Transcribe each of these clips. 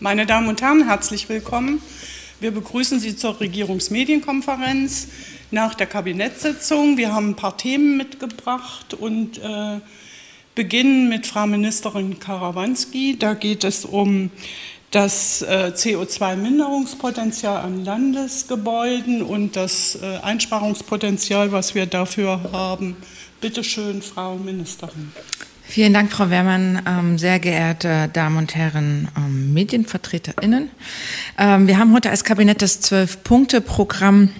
Meine Damen und Herren, herzlich willkommen. Wir begrüßen Sie zur Regierungsmedienkonferenz nach der Kabinettssitzung. Wir haben ein paar Themen mitgebracht und äh, beginnen mit Frau Ministerin Karawanski. Da geht es um das äh, CO2-Minderungspotenzial an Landesgebäuden und das äh, Einsparungspotenzial, was wir dafür haben. Bitte schön, Frau Ministerin. Vielen Dank, Frau Wehrmann. Ähm, sehr geehrte Damen und Herren ähm, MedienvertreterInnen. Ähm, wir haben heute als Kabinett das Zwölf-Punkte-Programm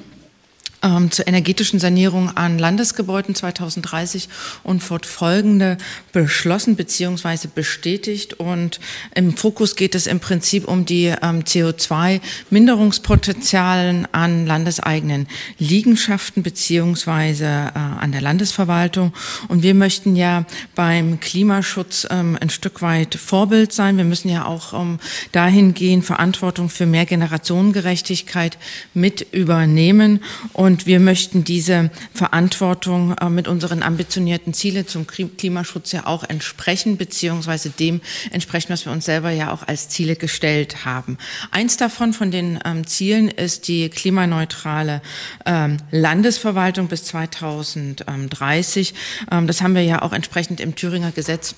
ähm, zur energetischen Sanierung an Landesgebäuden 2030 und fortfolgende beschlossen bzw. bestätigt. Und im Fokus geht es im Prinzip um die ähm, CO2-Minderungspotenzialen an landeseigenen Liegenschaften bzw. Äh, an der Landesverwaltung. Und wir möchten ja beim Klimaschutz ähm, ein Stück weit Vorbild sein. Wir müssen ja auch ähm, dahingehend Verantwortung für mehr Generationengerechtigkeit mit übernehmen. Und und wir möchten diese Verantwortung äh, mit unseren ambitionierten Zielen zum Klimaschutz ja auch entsprechen, beziehungsweise dem entsprechen, was wir uns selber ja auch als Ziele gestellt haben. Eins davon von den ähm, Zielen ist die klimaneutrale ähm, Landesverwaltung bis 2030. Ähm, das haben wir ja auch entsprechend im Thüringer Gesetz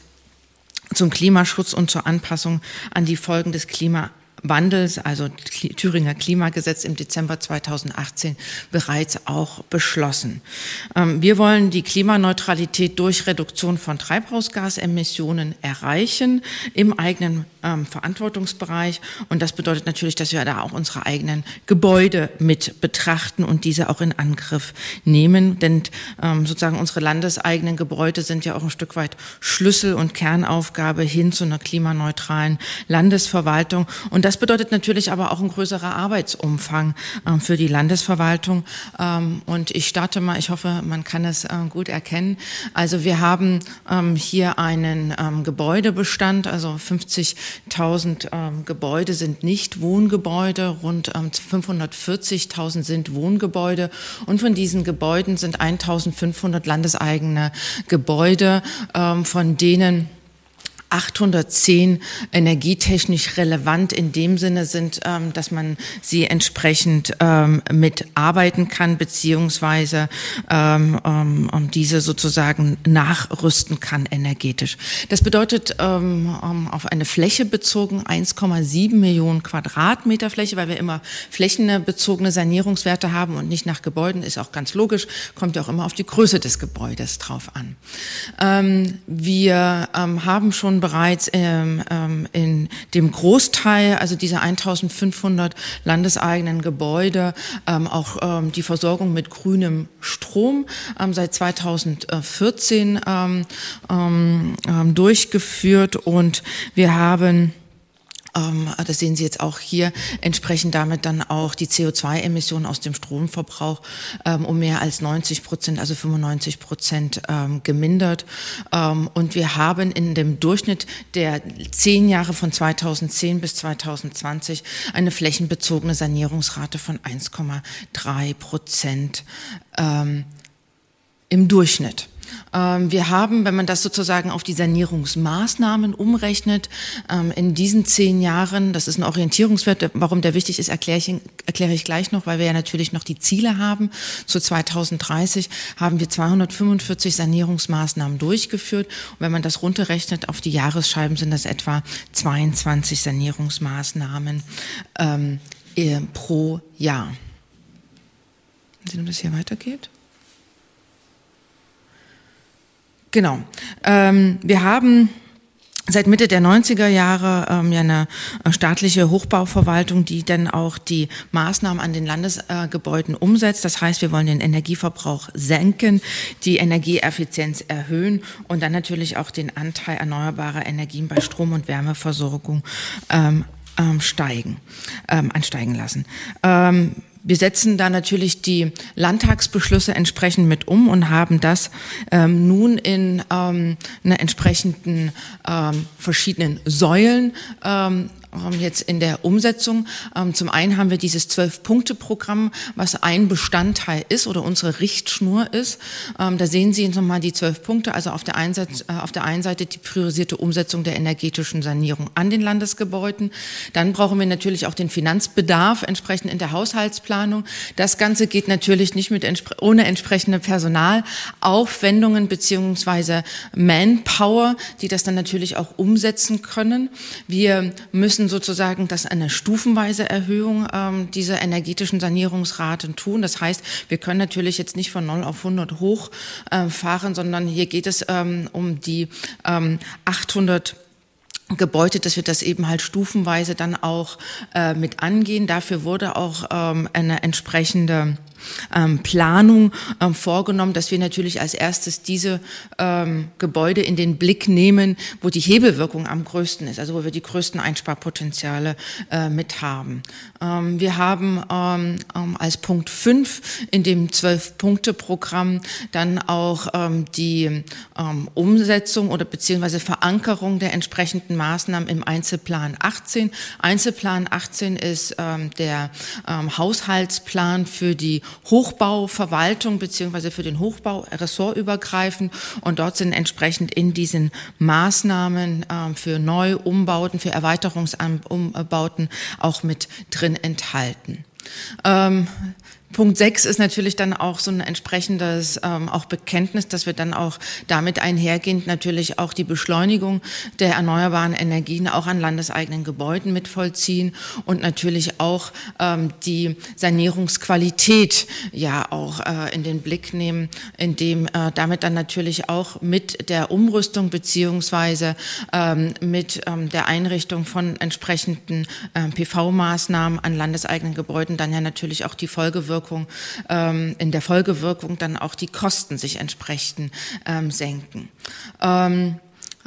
zum Klimaschutz und zur Anpassung an die Folgen des Klimawandels Wandels, also Thüringer Klimagesetz im Dezember 2018 bereits auch beschlossen. Ähm, wir wollen die Klimaneutralität durch Reduktion von Treibhausgasemissionen erreichen im eigenen ähm, Verantwortungsbereich. Und das bedeutet natürlich, dass wir da auch unsere eigenen Gebäude mit betrachten und diese auch in Angriff nehmen. Denn ähm, sozusagen unsere landeseigenen Gebäude sind ja auch ein Stück weit Schlüssel und Kernaufgabe hin zu einer klimaneutralen Landesverwaltung. Und das bedeutet natürlich aber auch ein größerer Arbeitsumfang ähm, für die Landesverwaltung. Ähm, und ich starte mal, ich hoffe, man kann es äh, gut erkennen. Also wir haben ähm, hier einen Gebäudebestand, also 50.000 Gebäude sind nicht Wohngebäude, rund 540.000 sind Wohngebäude und von diesen Gebäuden sind 1.500 landeseigene Gebäude, von denen 810 energietechnisch relevant in dem Sinne sind, ähm, dass man sie entsprechend ähm, mitarbeiten kann, beziehungsweise ähm, ähm, diese sozusagen nachrüsten kann energetisch. Das bedeutet ähm, ähm, auf eine Fläche bezogen 1,7 Millionen Quadratmeter Fläche, weil wir immer flächenbezogene Sanierungswerte haben und nicht nach Gebäuden, ist auch ganz logisch, kommt ja auch immer auf die Größe des Gebäudes drauf an. wir haben schon bereits ähm, ähm, in dem Großteil, also diese 1500 landeseigenen Gebäude, ähm, auch ähm, die Versorgung mit grünem Strom ähm, seit 2014 ähm, durchgeführt. Und wir haben ähm, das sehen Sie jetzt auch hier, entsprechend damit dann auch die CO2-Emissionen aus dem Stromverbrauch ähm, um mehr als 90 Prozent, also 95 Prozent ähm, gemindert. Ähm, und wir haben in dem Durchschnitt der zehn Jahre von 2010 bis 2020 eine flächenbezogene Sanierungsrate von 1,3 Prozent ähm, im Durchschnitt. Ähm, wir haben, wenn man das sozusagen auf die Sanierungsmaßnahmen umrechnet, ähm, in diesen zehn Jahren, das ist ein Orientierungswert, warum der wichtig ist, erkläre ich, erkläre ich gleich noch, weil wir ja natürlich noch die Ziele haben. Zu 2030 haben wir 245 Sanierungsmaßnahmen durchgeführt. Und wenn man das runterrechnet auf die Jahresscheiben, sind das etwa 22 Sanierungsmaßnahmen ähm, äh, pro Jahr. Sehen, ob das hier weitergeht. Genau. Ähm, wir haben seit Mitte der 90er Jahre ähm, ja eine äh, staatliche Hochbauverwaltung, die dann auch die Maßnahmen an den Landesgebäuden äh, umsetzt. Das heißt, wir wollen den Energieverbrauch senken, die Energieeffizienz erhöhen und dann natürlich auch den Anteil erneuerbarer Energien bei Strom- und Wärmeversorgung ähm, ähm, steigen, ähm, ansteigen lassen. Ähm, wir setzen da natürlich die Landtagsbeschlüsse entsprechend mit um und haben das ähm, nun in ähm, einer entsprechenden ähm, verschiedenen Säulen ähm, jetzt in der Umsetzung. Ähm, zum einen haben wir dieses Zwölf-Punkte-Programm, was ein Bestandteil ist oder unsere Richtschnur ist. Ähm, da sehen Sie nochmal die zwölf Punkte. Also auf der, einen Seite, äh, auf der einen Seite die priorisierte Umsetzung der energetischen Sanierung an den Landesgebäuden. Dann brauchen wir natürlich auch den Finanzbedarf entsprechend in der Haushaltsplanung. Das Ganze geht natürlich nicht mit ohne entsprechende Personalaufwendungen beziehungsweise Manpower, die das dann natürlich auch umsetzen können. Wir müssen sozusagen das eine stufenweise Erhöhung ähm, dieser energetischen Sanierungsraten tun. Das heißt, wir können natürlich jetzt nicht von 0 auf 100 hochfahren, äh, sondern hier geht es ähm, um die ähm, 800 Gebäude, dass wir das eben halt stufenweise dann auch äh, mit angehen. Dafür wurde auch ähm, eine entsprechende ähm, Planung ähm, vorgenommen, dass wir natürlich als erstes diese ähm, Gebäude in den Blick nehmen, wo die Hebelwirkung am größten ist, also wo wir die größten Einsparpotenziale äh, mit haben. Ähm, wir haben ähm, ähm, als Punkt 5 in dem Zwölf-Punkte-Programm dann auch die Umsetzung oder beziehungsweise Verankerung der entsprechenden Maßnahmen im Einzelplan 18. Einzelplan 18 ist der Haushaltsplan für die Hochbauverwaltung beziehungsweise für den Hochbau ressortübergreifend und dort sind entsprechend in diesen Maßnahmen äh, für Neuumbauten, für Erweiterungsumbauten auch mit drin enthalten. Ähm, Punkt 6 ist natürlich dann auch so ein entsprechendes ähm, auch Bekenntnis, dass wir dann auch damit einhergehend natürlich auch die Beschleunigung der erneuerbaren Energien auch an landeseigenen Gebäuden mit vollziehen und natürlich auch ähm, die Sanierungsqualität ja auch äh, in den Blick nehmen, indem äh, damit dann natürlich auch mit der Umrüstung beziehungsweise ähm, mit ähm, der Einrichtung von entsprechenden äh, PV-Maßnahmen an landeseigenen Gebäuden dann ja natürlich auch die Folgewirkung Folgewirkung, ähm, in der Folgewirkung dann auch die Kosten sich entsprechend ähm, senken. Ähm,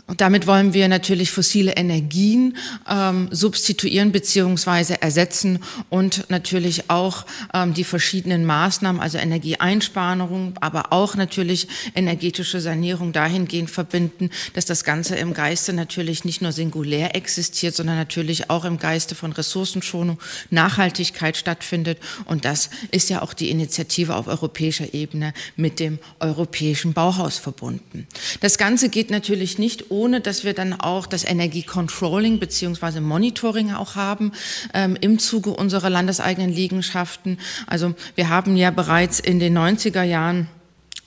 und damit wollen wir natürlich fossile Energien ähm, substituieren beziehungsweise ersetzen und natürlich auch ähm, die verschiedenen Maßnahmen, also Energieeinsparung, aber auch natürlich energetische Sanierung dahingehend verbinden, dass das Ganze im Geiste natürlich nicht nur singulär existiert, sondern natürlich auch im Geiste von Ressourcenschonung, Nachhaltigkeit stattfindet. Und das ist ja auch die Initiative auf europäischer Ebene mit dem Europäischen Bauhaus verbunden. Das Ganze geht natürlich nicht ohne dass wir dann auch das Energiecontrolling beziehungsweise Monitoring auch haben ähm, im Zuge unserer landeseigenen Liegenschaften. Also wir haben ja bereits in den 90er Jahren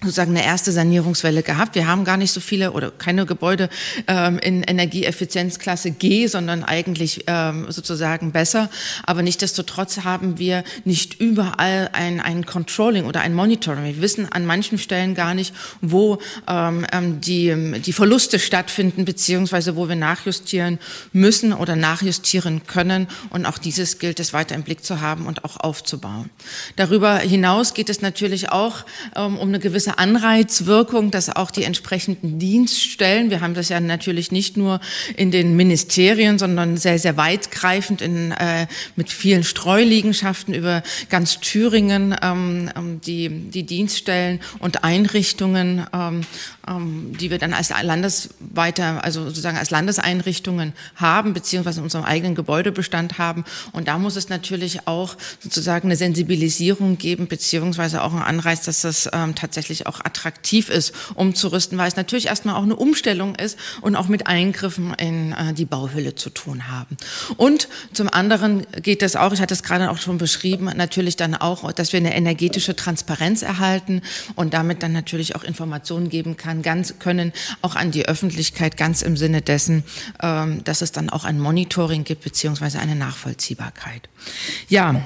sozusagen eine erste Sanierungswelle gehabt. Wir haben gar nicht so viele oder keine Gebäude ähm, in Energieeffizienzklasse G, sondern eigentlich ähm, sozusagen besser. Aber nichtdestotrotz haben wir nicht überall ein, ein Controlling oder ein Monitoring. Wir wissen an manchen Stellen gar nicht, wo ähm, ähm die, die Verluste stattfinden, beziehungsweise wo wir nachjustieren müssen oder nachjustieren können. Und auch dieses gilt es weiter im Blick zu haben und auch aufzubauen. Darüber hinaus geht es natürlich auch ähm, um eine gewisse gewisse Anreizwirkung, dass auch die entsprechenden Dienststellen, wir haben das ja natürlich nicht nur in den Ministerien, sondern sehr, sehr weitgreifend in, äh, mit vielen Streuliegenschaften über ganz Thüringen, ähm, ähm die, die Dienststellen und Einrichtungen, ähm, ähm, die wir dann als landesweiter, also sozusagen als Landeseinrichtungen haben, beziehungsweise in unserem eigenen Gebäudebestand haben. Und da muss es natürlich auch sozusagen eine Sensibilisierung geben, beziehungsweise auch einen Anreiz, dass das ähm, tatsächlich wirklich auch attraktiv ist, umzurüsten, weil es natürlich erstmal auch eine Umstellung ist und auch mit Eingriffen in äh, die Bauhülle zu tun haben. Und zum anderen geht es auch, ich hatte es gerade auch schon beschrieben, natürlich dann auch, dass wir eine energetische Transparenz erhalten und damit dann natürlich auch Informationen geben kann, ganz können auch an die Öffentlichkeit, ganz im Sinne dessen, ähm, dass es dann auch ein Monitoring gibt, beziehungsweise eine Nachvollziehbarkeit. Ja.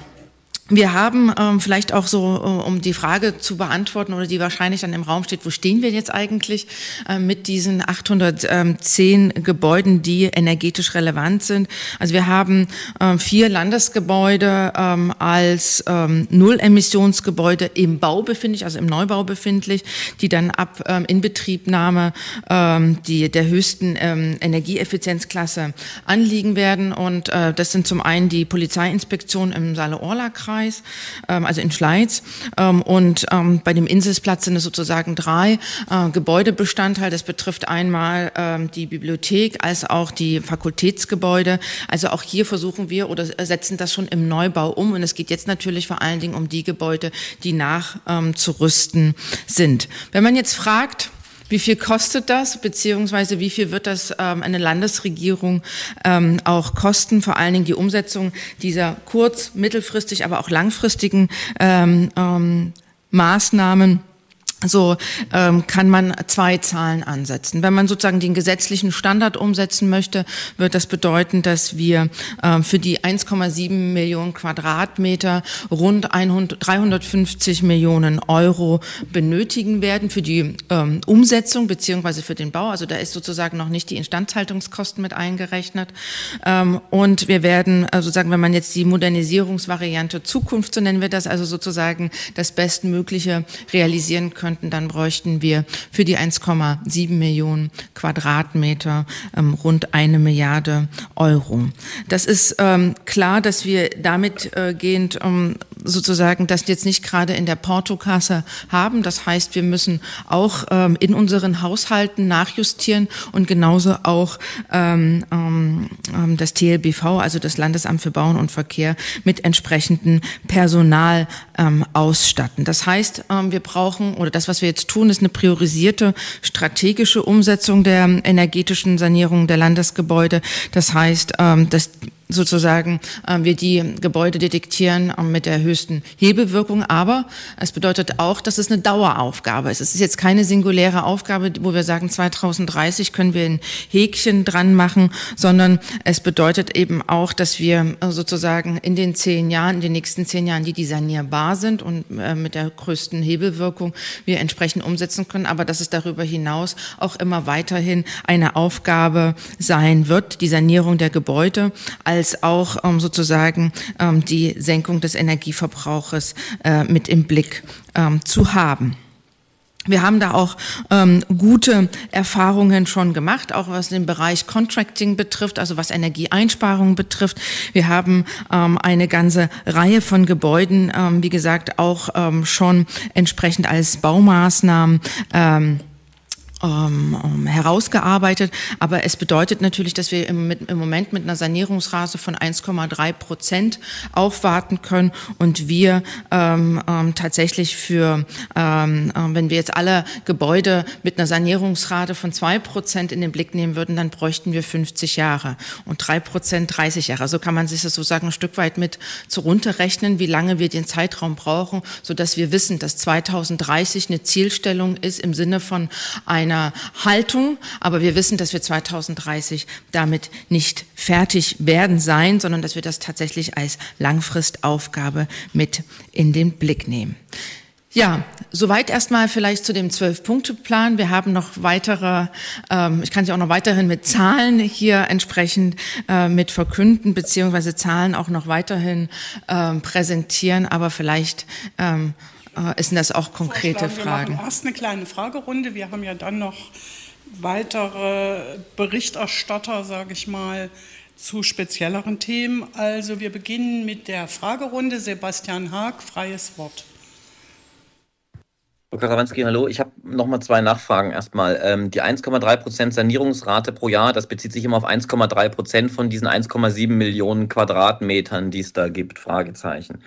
Wir haben ähm, vielleicht auch so, äh, um die Frage zu beantworten oder die wahrscheinlich dann im Raum steht, wo stehen wir jetzt eigentlich äh, mit diesen 810 Gebäuden, die energetisch relevant sind? Also wir haben ähm, vier Landesgebäude ähm, als ähm, Nullemissionsgebäude im Bau befindlich, also im Neubau befindlich, die dann ab ähm, Inbetriebnahme ähm, die, der höchsten ähm, Energieeffizienzklasse anliegen werden. Und äh, das sind zum einen die Polizeiinspektion im Saale-Orla-Kreis, Landkreis, ähm, also in Schleiz. Ähm, und ähm, bei dem Inselsplatz sind es sozusagen drei äh, Gebäudebestandteile. Das betrifft einmal ähm, die Bibliothek als auch die Fakultätsgebäude. Also auch hier versuchen wir oder setzen das schon im Neubau um. Und es geht jetzt natürlich vor allen Dingen um die Gebäude, die nachzurüsten sind. Wenn man jetzt fragt, wie viel kostet das, beziehungsweise wie viel wird das ähm, eine Landesregierung ähm, auch kosten? Vor allen Dingen die Umsetzung dieser kurz-, mittelfristig, aber auch langfristigen ähm, ähm, Maßnahmen so ähm, kann man zwei Zahlen ansetzen. Wenn man sozusagen den gesetzlichen Standard umsetzen möchte, wird das bedeuten, dass wir ähm, für die 1,7 Millionen Quadratmeter rund 100, 350 Millionen Euro benötigen werden für die ähm, Umsetzung beziehungsweise für den Bau. Also da ist sozusagen noch nicht die Instandhaltungskosten mit eingerechnet. Ähm, und wir werden also sozusagen, wenn man jetzt die Modernisierungsvariante Zukunft, so nennen wir das, also sozusagen das Bestmögliche realisieren können, könnten, dann bräuchten wir für die 1,7 Millionen Quadratmeter ähm, rund eine Milliarde Euro. Das ist ähm, klar, dass wir damit äh, gehend ähm, sozusagen das jetzt nicht gerade in der Portokasse haben. Das heißt, wir müssen auch ähm, in unseren Haushalten nachjustieren und genauso auch ähm, ähm, ähm das TLBV, also das Landesamt für Bauen und Verkehr, mit entsprechendem Personal ähm, ausstatten. Das heißt, ähm, wir brauchen, oder das, was wir jetzt tun, ist eine priorisierte strategische Umsetzung der energetischen Sanierung der Landesgebäude. Das heißt, ähm, dass sozusagen äh, wir die Gebäude detektieren äh, mit der höchsten Hebewirkung. Aber es bedeutet auch, dass es eine Daueraufgabe ist. Es ist jetzt keine singuläre Aufgabe, wo wir sagen, 2030 können wir ein Häkchen dran machen, sondern es bedeutet eben auch, dass wir äh, sozusagen in den zehn Jahren, in den nächsten zehn Jahren, die, die sanierbar sind und äh, mit der größten Hebelwirkung wir entsprechend umsetzen können. Aber dass es darüber hinaus auch immer weiterhin eine Aufgabe sein wird, die Sanierung der Gebäude als auch ähm, sozusagen ähm, die Senkung des Energieverbrauches äh, mit im Blick ähm, zu haben. Wir haben da auch ähm, gute Erfahrungen schon gemacht, auch was den Bereich Contracting betrifft, also was Energieeinsparungen betrifft. Wir haben ähm, eine ganze Reihe von Gebäuden, ähm, wie gesagt, auch ähm, schon entsprechend als Baumaßnahmen ähm, ähm, ähm, herausgearbeitet. Aber es bedeutet natürlich, dass wir im, mit, im Moment mit einer Sanierungsrate von 1,3 Prozent aufwarten können und wir ähm, ähm, tatsächlich für, ähm, äh, wenn wir jetzt alle Gebäude mit einer Sanierungsrate von zwei Prozent in den Blick nehmen würden, dann bräuchten wir 50 Jahre und drei Prozent 30 Jahre. So kann man sich das sozusagen ein Stück weit mit zurunterrechnen, wie lange wir den Zeitraum brauchen, so dass wir wissen, dass 2030 eine Zielstellung ist im Sinne von ein einer Haltung, aber wir wissen, dass wir 2030 damit nicht fertig werden sein, sondern dass wir das tatsächlich als Langfristaufgabe mit in den Blick nehmen. Ja, soweit erstmal vielleicht zu dem Zwölf-Punkte-Plan. Wir haben noch weitere, ähm, ich kann Sie auch noch weiterhin mit Zahlen hier entsprechend äh, mit verkünden, beziehungsweise Zahlen auch noch weiterhin ähm, präsentieren, aber vielleicht ähm, äh, sind das auch konkrete Fragen? Wir machen erst eine kleine Fragerunde. Wir haben ja dann noch weitere Berichterstatter, sage ich mal, zu spezielleren Themen. Also wir beginnen mit der Fragerunde. Sebastian Haag, freies Wort. Frau Karawanski, hallo. Ich habe noch mal zwei Nachfragen erstmal. Ähm, die 1,3 Prozent Sanierungsrate pro Jahr, das bezieht sich immer auf 1,3 Prozent von diesen 1,7 Millionen Quadratmetern, die es da gibt, Fragezeichen.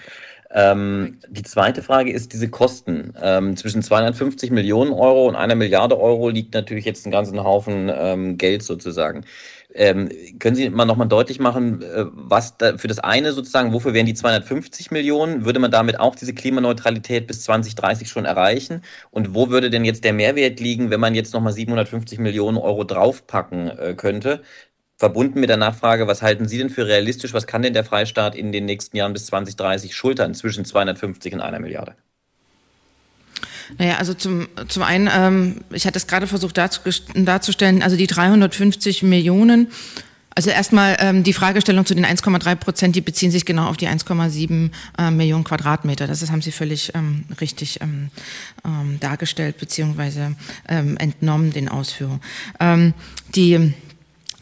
Ähm, die zweite Frage ist diese Kosten. Ähm, zwischen 250 Millionen Euro und einer Milliarde Euro liegt natürlich jetzt ein ganzen Haufen ähm, Geld sozusagen. Ähm, können Sie mal nochmal deutlich machen, äh, was da für das eine sozusagen, wofür wären die 250 Millionen? Würde man damit auch diese Klimaneutralität bis 2030 schon erreichen? Und wo würde denn jetzt der Mehrwert liegen, wenn man jetzt nochmal 750 Millionen Euro draufpacken äh, könnte? Verbunden mit der Nachfrage, was halten Sie denn für realistisch? Was kann denn der Freistaat in den nächsten Jahren bis 2030 schultern zwischen 250 und einer Milliarde? Naja, also zum, zum einen, ähm, ich hatte es gerade versucht darzustellen, also die 350 Millionen, also erstmal ähm, die Fragestellung zu den 1,3 Prozent, die beziehen sich genau auf die 1,7 äh, Millionen Quadratmeter. Das, das haben Sie völlig ähm, richtig ähm, ähm, dargestellt beziehungsweise ähm, entnommen den Ausführungen. Ähm, die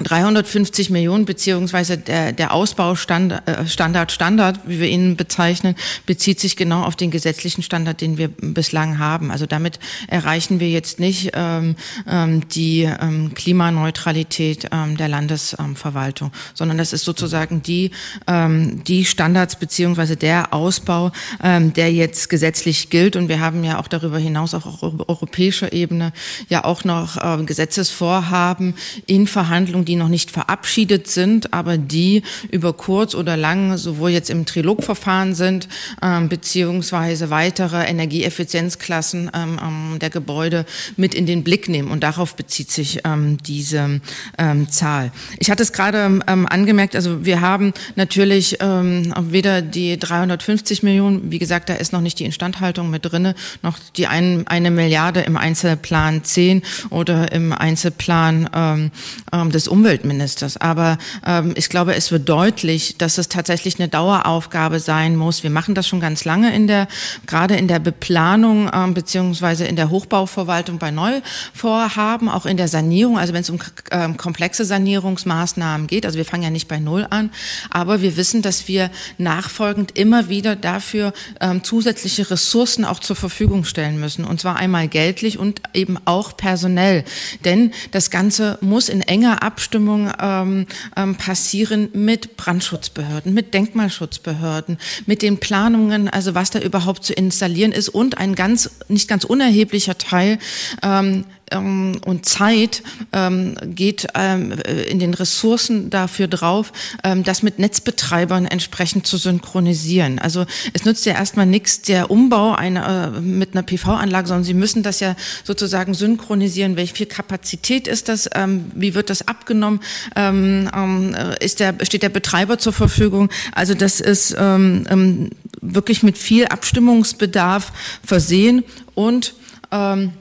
350 Millionen beziehungsweise der, der Ausbaustandard, äh, Standard, Standard, wie wir ihn bezeichnen, bezieht sich genau auf den gesetzlichen Standard, den wir bislang haben. Also damit erreichen wir jetzt nicht ähm, ähm, die ähm, Klimaneutralität ähm, der Landesverwaltung, sondern das ist sozusagen die, ähm, die Standards beziehungsweise der Ausbau, ähm, der jetzt gesetzlich gilt. Und wir haben ja auch darüber hinaus auch auf europäischer Ebene ja auch noch äh, Gesetzesvorhaben in Verhandlungen, die noch nicht verabschiedet sind, aber die über kurz oder lang sowohl jetzt im Trilogverfahren sind, ähm, beziehungsweise weitere Energieeffizienzklassen ähm, ähm, der Gebäude mit in den Blick nehmen. Und darauf bezieht sich ähm, diese ähm, Zahl. Ich hatte es gerade ähm, angemerkt, also wir haben natürlich weder die 350 Millionen, wie gesagt, da ist noch nicht die Instandhaltung mit drinne, noch die ein, eine Milliarde im Einzelplan 10 oder im Einzelplan des Umwelt Umweltministers. Aber ähm, ich glaube, es wird deutlich, dass es tatsächlich eine Daueraufgabe sein muss. Wir machen das schon ganz lange in der, gerade in der Beplanung ähm, beziehungsweise in der Hochbauverwaltung bei Neuvorhaben, auch in der Sanierung. Also wenn es um ähm, komplexe Sanierungsmaßnahmen geht. Also wir fangen ja nicht bei Null an, aber wir wissen, dass wir nachfolgend immer wieder dafür ähm, zusätzliche Ressourcen auch zur Verfügung stellen müssen. Und zwar einmal geldlich und eben auch personell. Denn das Ganze muss in enger Abstimmung Abstimmung ähm, ähm, passieren mit Brandschutzbehörden, mit Denkmalschutzbehörden, mit den Planungen, also was da überhaupt zu installieren ist. Und ein ganz, nicht ganz unerheblicher Teil ähm, ähm, und Zeit ähm, geht ähm, in den Ressourcen dafür drauf, ähm, das mit Netzbetreibern entsprechend zu synchronisieren. Also es nützt ja erstmal nichts der Umbau einer, äh, mit einer PV-Anlage, sondern Sie müssen das ja sozusagen synchronisieren. Welche viel Kapazität ist das? Ähm, wie wird das abgenommen? Ähm, äh, ist der, steht der Betreiber zur Verfügung? Also das ist wirklich mit viel Abstimmungsbedarf versehen und ähm,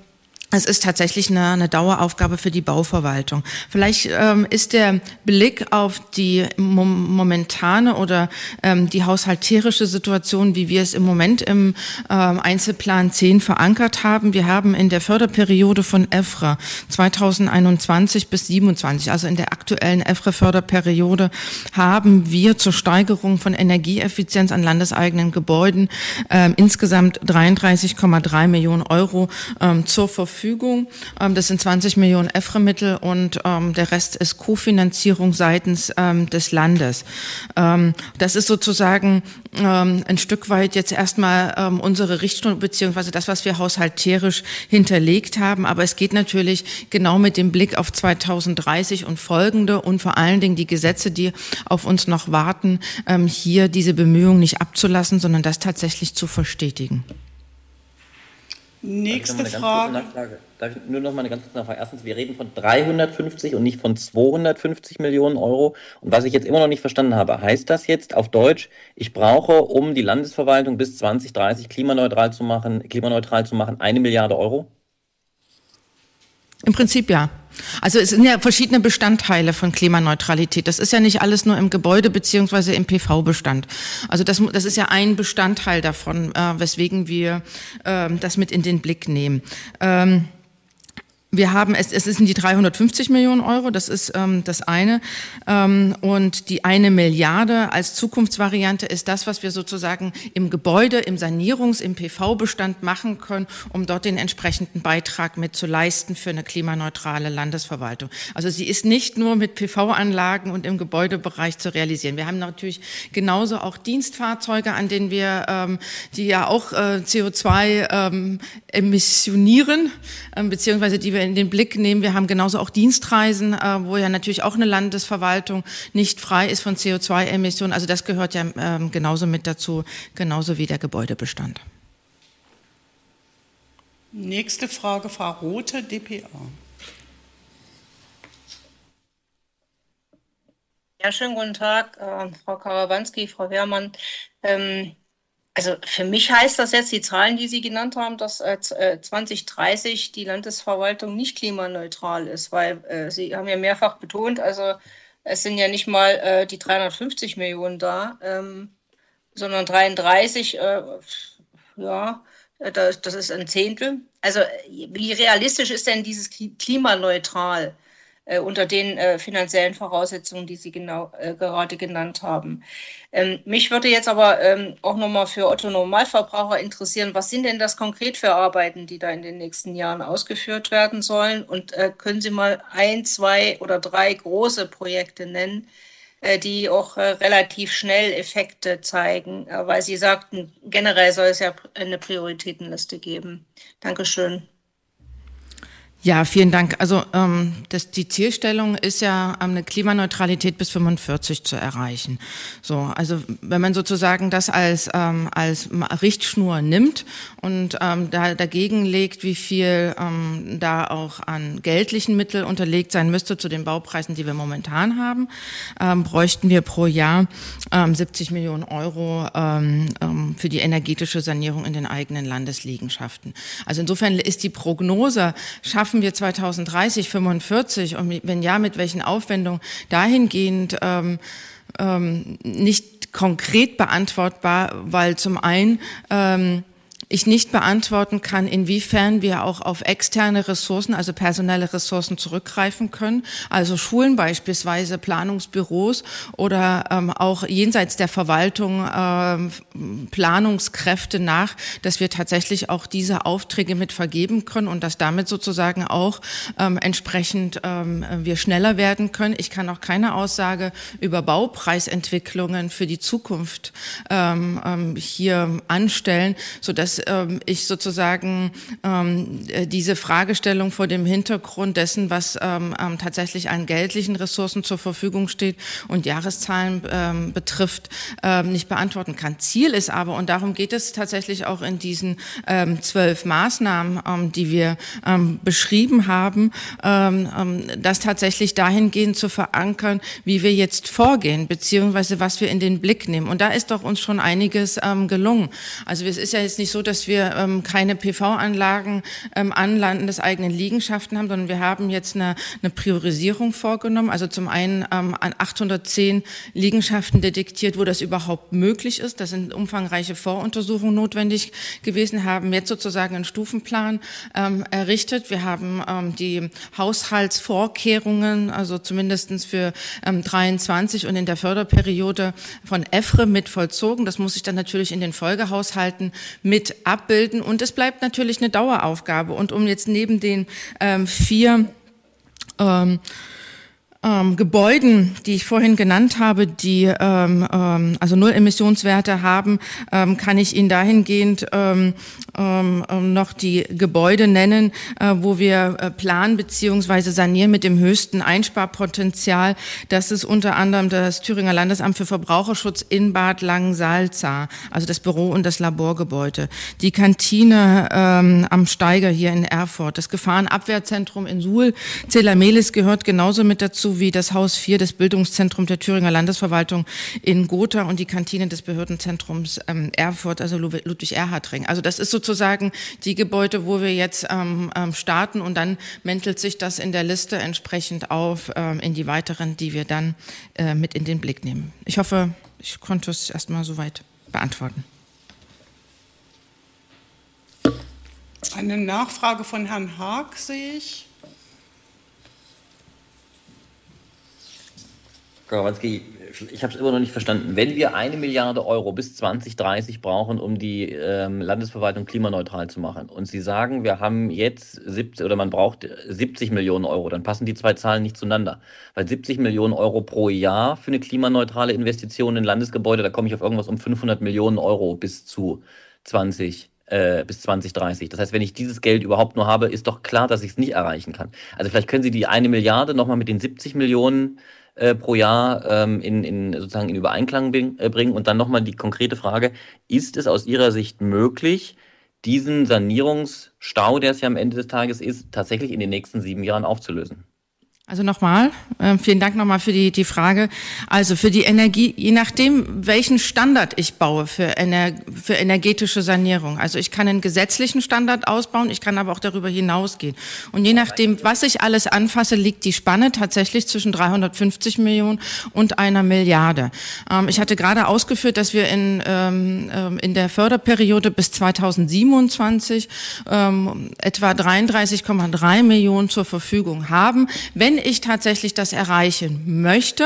es ist tatsächlich eine, eine Daueraufgabe für die Bauverwaltung. Vielleicht ähm, ist der Blick auf die momentane oder ähm, die haushalterische Situation, wie wir es im Moment im ähm, Einzelplan 10 verankert haben. Wir haben in der Förderperiode von EFRA 2021 bis 27, also in der aktuellen EFRA-Förderperiode, haben wir zur Steigerung von Energieeffizienz an landeseigenen Gebäuden ähm, insgesamt 33,3 Millionen Euro ähm, zur Verfügung Verfügung. Ähm, das sind 20 Millionen EFRE-Mittel und ähm, der Rest ist Kofinanzierung seitens ähm, des Landes. das ist sozusagen ein Stück weit jetzt erstmal unsere Richtung beziehungsweise das, was wir haushalterisch hinterlegt haben. Aber es geht natürlich genau mit dem Blick auf 2030 und folgende und vor allen Dingen die Gesetze, die auf uns noch warten, hier diese Bemühungen nicht abzulassen, sondern das tatsächlich zu verstetigen. Nächste Frage. Darf ich nur noch mal eine ganz kurze Nachfrage? Erstens, wir reden von 350 und nicht von 250 Millionen Euro. Und was ich jetzt immer noch nicht verstanden habe, heißt das jetzt auf Deutsch, ich brauche, um die Landesverwaltung bis 2030 klimaneutral zu machen, klimaneutral zu machen, eine Milliarde Euro? Im Prinzip ja. Also es sind ja verschiedene Bestandteile von Klimaneutralität. Das ist ja nicht alles nur im Gebäude beziehungsweise im PV-Bestand. Also das, das ist ja ein Bestandteil davon, äh, weswegen wir äh, das mit in den Blick nehmen. Ähm, wir haben, es, es sind die 350 Millionen Euro, das ist ähm, das eine. Ähm, und die eine Milliarde als Zukunftsvariante ist das, was wir sozusagen im Gebäude, im Sanierungs-, im PV-Bestand machen können, um dort den entsprechenden Beitrag mit zu leisten für eine klimaneutrale Landesverwaltung. Also sie ist nicht nur mit PV-Anlagen und im Gebäudebereich zu realisieren. Wir haben natürlich genauso auch Dienstfahrzeuge, an denen wir, ähm, die ja auch äh, CO2 ähm, emissionieren, äh, beziehungsweise die wir wir in den Blick nehmen, wir haben genauso auch Dienstreisen, äh, wo ja natürlich auch eine Landesverwaltung nicht frei ist von CO2-Emissionen. Also das gehört ja ähm, genauso mit dazu, genauso wie der Gebäudebestand. Nächste Frage, Frau Rothe, dpa. Ja, schönen guten Tag, äh, Frau Karawanski, Frau Wehrmann. Ähm, also für mich heißt das jetzt, die Zahlen, die Sie genannt haben, dass äh, 2030 äh, die Landesverwaltung nicht klimaneutral ist, weil äh, Sie haben ja mehrfach betont, also es sind ja nicht mal äh, die 350 Millionen da, ähm, sondern 33, äh, ja, äh, das, das, ist ein Zehntel. Also wie realistisch ist denn dieses klimaneutral? Äh, unter den äh, finanziellen Voraussetzungen, die Sie genau äh, gerade genannt haben. Ähm, mich würde jetzt aber ähm, auch nochmal für Otto Normalverbraucher interessieren, was sind denn das konkret für Arbeiten, die da in den nächsten Jahren ausgeführt werden sollen? Und äh, können Sie mal ein, zwei oder drei große Projekte nennen, äh, die auch äh, relativ schnell Effekte zeigen, weil Sie sagten, generell soll es ja eine Prioritätenliste geben. Dankeschön. Ja, vielen Dank. Also ähm, das, die Zielstellung ist ja, ähm, eine Klimaneutralität bis 45 zu erreichen. So, also wenn man sozusagen das als ähm, als Richtschnur nimmt und ähm, da dagegen legt, wie viel ähm, da auch an geldlichen Mitteln unterlegt sein müsste zu den Baupreisen, die wir momentan haben, ähm, bräuchten wir pro Jahr ähm, 70 Millionen Euro ähm, ähm, für die energetische Sanierung in den eigenen Landesliegenschaften. Also insofern ist die Prognose schafft schaffen wir 2030, 45 und wenn ja, mit welchen Aufwendungen? Dahingehend ähm, ähm, nicht konkret beantwortbar, weil zum einen ähm, ich nicht beantworten kann, inwiefern wir auch auf externe Ressourcen, also personelle Ressourcen zurückgreifen können, also Schulen beispielsweise, Planungsbüros oder ähm, auch jenseits der Verwaltung ähm, Planungskräfte nach, dass wir tatsächlich auch diese Aufträge mit vergeben können und dass damit sozusagen auch ähm, entsprechend ähm, wir schneller werden können. Ich kann auch keine Aussage über Baupreisentwicklungen für die Zukunft ähm, ähm, hier anstellen, so dass ähm, ich sozusagen ähm, äh, diese Fragestellung vor dem Hintergrund dessen, was ähm, ähm, tatsächlich an geldlichen Ressourcen zur Verfügung steht und Jahreszahlen ähm, betrifft, ähm, nicht beantworten kann. Ziel ist aber, und darum geht es tatsächlich auch in diesen ähm, zwölf Maßnahmen, ähm, die wir ähm, beschrieben haben, ähm, ähm, das tatsächlich dahingehend zu verankern, wie wir jetzt vorgehen, beziehungsweise was wir in den Blick nehmen. Und da ist doch uns schon einiges ähm, gelungen. Also es ist ja jetzt nicht so, dass wir ähm, keine PV-Anlagen ähm, an landeseigenen Liegenschaften haben, sondern wir haben jetzt eine, eine Priorisierung vorgenommen. Also zum einen ähm, an 810 Liegenschaften detektiert, wo das überhaupt möglich ist. Das sind umfangreiche Voruntersuchungen notwendig gewesen, haben jetzt sozusagen einen Stufenplan ähm, errichtet. Wir haben ähm, die Haushaltsvorkehrungen, also zumindestens für ähm, 23 und in der Förderperiode von EFRE mit vollzogen. Das muss sich dann natürlich in den Folgehaushalten mit abbilden. Und es bleibt natürlich eine Daueraufgabe. Und um jetzt neben den ähm, vier ähm, ähm, Gebäuden, die ich vorhin genannt habe, die ähm, ähm, also Null-Emissionswerte haben, ähm, kann ich Ihnen dahingehend ähm, ähm, ähm, noch die Gebäude nennen, äh, wo wir äh, planen bzw. sanieren mit dem höchsten Einsparpotenzial. Das ist unter anderem das Thüringer Landesamt für Verbraucherschutz in Bad Langensalza, also das Büro und das Laborgebäude, die Kantine ähm, am Steiger hier in Erfurt, das Gefahrenabwehrzentrum in Suhl, Zelamelis gehört genauso mit dazu sowie das Haus 4 des Bildungszentrums der Thüringer Landesverwaltung in Gotha und die Kantine des Behördenzentrums ähm, Erfurt, also Ludwig-Erhard-Ring. Also das ist sozusagen die Gebäude, wo wir jetzt ähm, ähm, starten und dann mäntelt sich das in der Liste entsprechend auf ähm, in die weiteren, die wir dann äh, mit in den Blick nehmen. Ich hoffe, ich konnte es erstmal soweit beantworten. Eine Nachfrage von Herrn Haag sehe ich. Karawanski, ich habe es immer noch nicht verstanden. Wenn wir eine Milliarde Euro bis 2030 brauchen, um die ähm, Landesverwaltung klimaneutral zu machen, und Sie sagen, wir haben jetzt 70 oder man braucht 70 Millionen Euro, dann passen die zwei Zahlen nicht zueinander. Weil 70 Millionen Euro pro Jahr für eine klimaneutrale Investition in Landesgebäude, da komme ich auf irgendwas um 500 Millionen Euro bis zu 20 äh, bis 2030. Das heißt, wenn ich dieses Geld überhaupt nur habe, ist doch klar, dass ich es nicht erreichen kann. Also vielleicht können Sie die eine Milliarde nochmal mit den 70 Millionen äh, pro Jahr ähm, in, in, sozusagen in Übereinklang äh, bringen? Und dann nochmal die konkrete Frage, ist es aus Ihrer Sicht möglich, diesen Sanierungsstau, der es ja am Ende des Tages ist, tatsächlich in den nächsten sieben Jahren aufzulösen? Also nochmal, äh, vielen Dank nochmal für die, die Frage. Also für die Energie, je nachdem, welchen Standard ich baue für, Ener für energetische Sanierung. Also ich kann einen gesetzlichen Standard ausbauen, ich kann aber auch darüber hinausgehen. Und je nachdem, was ich alles anfasse, liegt die Spanne tatsächlich zwischen 350 Millionen und einer Milliarde. Ähm, ich hatte gerade ausgeführt, dass wir in, ähm, ähm in der Förderperiode bis 2027 ähm, etwa 33,3 Millionen zur Verfügung haben. Wenn ich tatsächlich das erreichen möchte,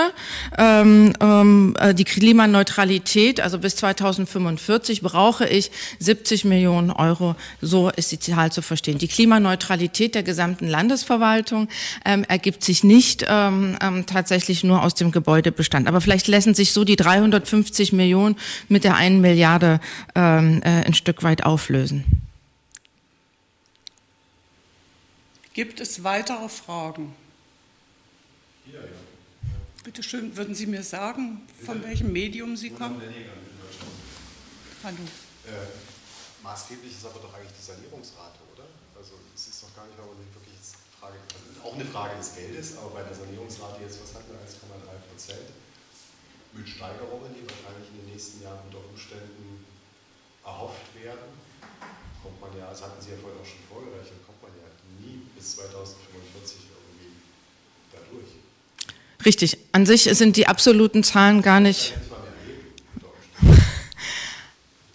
ähm, ähm, äh, die Klimaneutralität, also bis 2045 brauche ich 70 Millionen Euro, so ist die Zahl zu verstehen. Die Klimaneutralität der gesamten Landesverwaltung ähm, ergibt sich nicht ähm, ähm, tatsächlich nur aus dem Gebäudebestand. Aber vielleicht lassen sich so die 350 Millionen mit der einen Milliarde ähm, äh, ein Stück weit auflösen. Gibt es weitere Fragen? Bitte schön, würden Sie mir sagen, von welchem Medium Sie kommen? Hallo. Äh, maßgeblich ist aber doch eigentlich die Sanierungsrate, oder? Also es ist doch gar nicht mal wirklich Frage, auch eine Frage des Geldes, aber bei der Sanierungsrate jetzt, was hatten wir, 1,3 Prozent? Mit Steigerungen, die wahrscheinlich in den nächsten Jahren unter Umständen erhofft werden, kommt man ja, das hatten Sie ja vorhin auch schon vorgerechnet, kommt man ja nie bis 2045 irgendwie dadurch. Richtig. An sich sind die absoluten Zahlen gar nicht.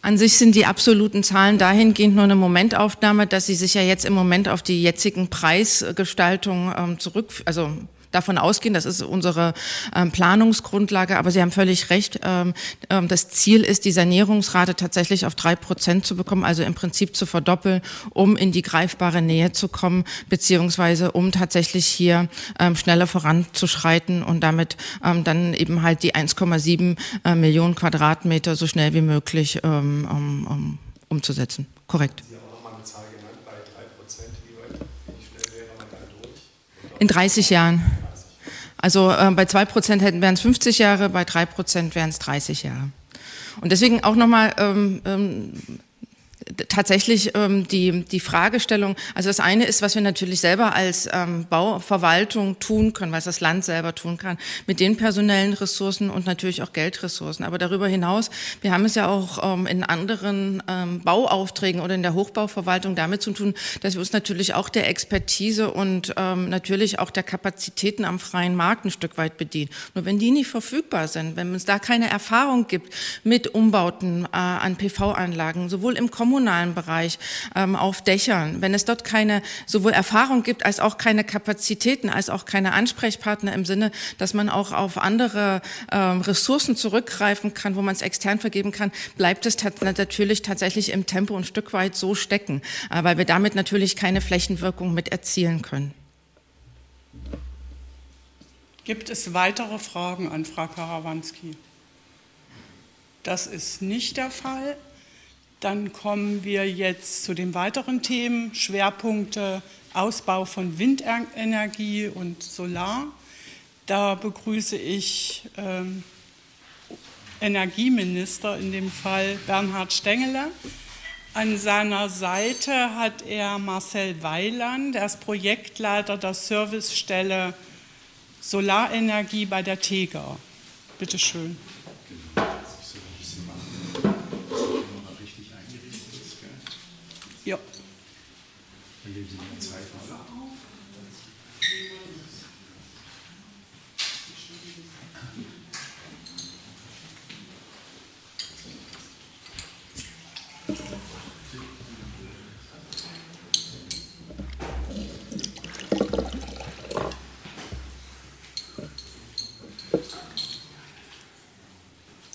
An sich sind die absoluten Zahlen dahingehend nur eine Momentaufnahme, dass sie sich ja jetzt im Moment auf die jetzigen Preisgestaltungen ähm, zurück, also davon ausgehen. Das ist unsere ähm, Planungsgrundlage. Aber Sie haben völlig recht. Ähm, ähm, das Ziel ist, die Sanierungsrate tatsächlich auf drei Prozent zu bekommen, also im Prinzip zu verdoppeln, um in die greifbare Nähe zu kommen, beziehungsweise um tatsächlich hier ähm, schneller voranzuschreiten und damit ähm, dann eben halt die 1,7 äh, Millionen Quadratmeter so schnell wie möglich ähm, umzusetzen. Korrekt. In 30 Jahren. Also äh, bei 2 Prozent wären es 50 Jahre, bei 3 Prozent wären es 30 Jahre. Und deswegen auch nochmal ähm, ähm, tatsächlich ähm, die, die Fragestellung, also das eine ist, was wir natürlich selber als ähm, Bauverwaltung tun können, was das Land selber tun kann, mit den personellen Ressourcen und natürlich auch Geldressourcen. Aber darüber hinaus, wir haben es ja auch ähm, in anderen ähm, Bauaufträgen oder in der Hochbauverwaltung damit zu tun, dass wir uns natürlich auch der Expertise und ähm, natürlich auch der Kapazitäten am freien Markt ein Stück weit bedienen. Nur wenn die nicht verfügbar sind, wenn es da keine Erfahrung gibt mit Umbauten äh, an PV-Anlagen, sowohl im kommunalen kommunalen Bereich, ähm, auf Dächern, wenn es dort keine sowohl Erfahrung gibt als auch keine Kapazitäten, als auch keine Ansprechpartner im Sinne, dass man auch auf andere ähm, Ressourcen zurückgreifen kann, wo man es extern vergeben kann, bleibt es natürlich tatsächlich im Tempo ein Stück weit so stecken, äh, weil wir damit natürlich keine Flächenwirkung mit erzielen können. Gibt es weitere Fragen an Frau Karawanski? Das ist nicht der Fall. Dann kommen wir jetzt zu den weiteren Themen, Schwerpunkte Ausbau von Windenergie und Solar. Da begrüße ich ähm, Energieminister, in dem Fall Bernhard Stengele. An seiner Seite hat er Marcel Weiland, er ist Projektleiter der Servicestelle Solarenergie bei der TEGA. Bitte schön. Dann geben Sie mir Zeit mal auf.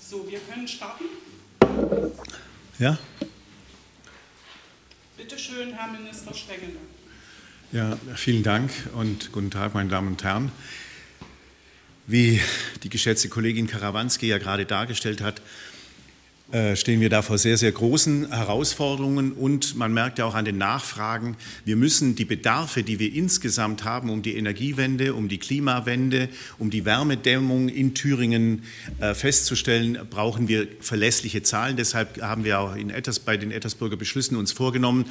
So, wir können starten. Ja? schön, Herr Minister Stengele. Ja, vielen Dank und guten Tag, meine Damen und Herren. Wie die geschätzte Kollegin Karawanski ja gerade dargestellt hat, äh, stehen wir da vor sehr, sehr großen Herausforderungen und man merkt ja auch an den Nachfragen, wir müssen die Bedarfe, die wir insgesamt haben, um die Energiewende, um die Klimawende, um die Wärmedämmung in Thüringen äh, festzustellen, brauchen wir verlässliche Zahlen. Deshalb haben wir auch in Etters, bei den Ettersburger Beschlüssen uns vorgenommen,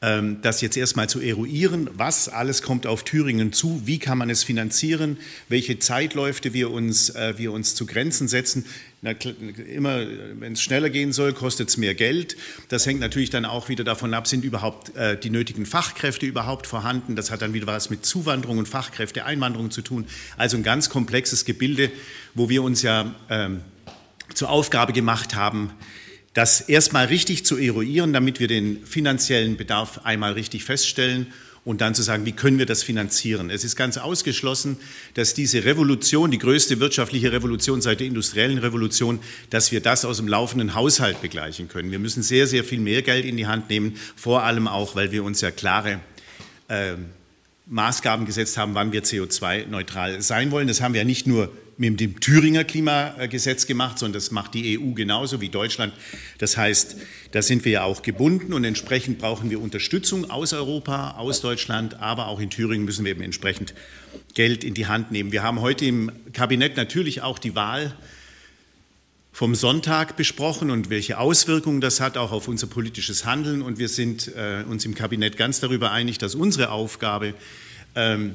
das jetzt erstmal zu eruieren, was alles kommt auf Thüringen zu, wie kann man es finanzieren, welche Zeitläufe wir uns, äh, wir uns zu Grenzen setzen. Na, immer, wenn es schneller gehen soll, kostet es mehr Geld. Das hängt natürlich dann auch wieder davon ab, sind überhaupt äh, die nötigen Fachkräfte überhaupt vorhanden. Das hat dann wieder was mit Zuwanderung und Fachkräfteeinwanderung zu tun. Also ein ganz komplexes Gebilde, wo wir uns ja ähm, zur Aufgabe gemacht haben, das erstmal richtig zu eruieren, damit wir den finanziellen Bedarf einmal richtig feststellen und dann zu sagen, wie können wir das finanzieren. Es ist ganz ausgeschlossen, dass diese Revolution, die größte wirtschaftliche Revolution seit der industriellen Revolution, dass wir das aus dem laufenden Haushalt begleichen können. Wir müssen sehr, sehr viel mehr Geld in die Hand nehmen, vor allem auch, weil wir uns ja klare äh, Maßgaben gesetzt haben, wann wir CO2-neutral sein wollen. Das haben wir ja nicht nur mit dem Thüringer Klimagesetz gemacht, sondern das macht die EU genauso wie Deutschland. Das heißt, da sind wir ja auch gebunden und entsprechend brauchen wir Unterstützung aus Europa, aus Deutschland, aber auch in Thüringen müssen wir eben entsprechend Geld in die Hand nehmen. Wir haben heute im Kabinett natürlich auch die Wahl vom Sonntag besprochen und welche Auswirkungen das hat auch auf unser politisches Handeln. Und wir sind äh, uns im Kabinett ganz darüber einig, dass unsere Aufgabe ähm,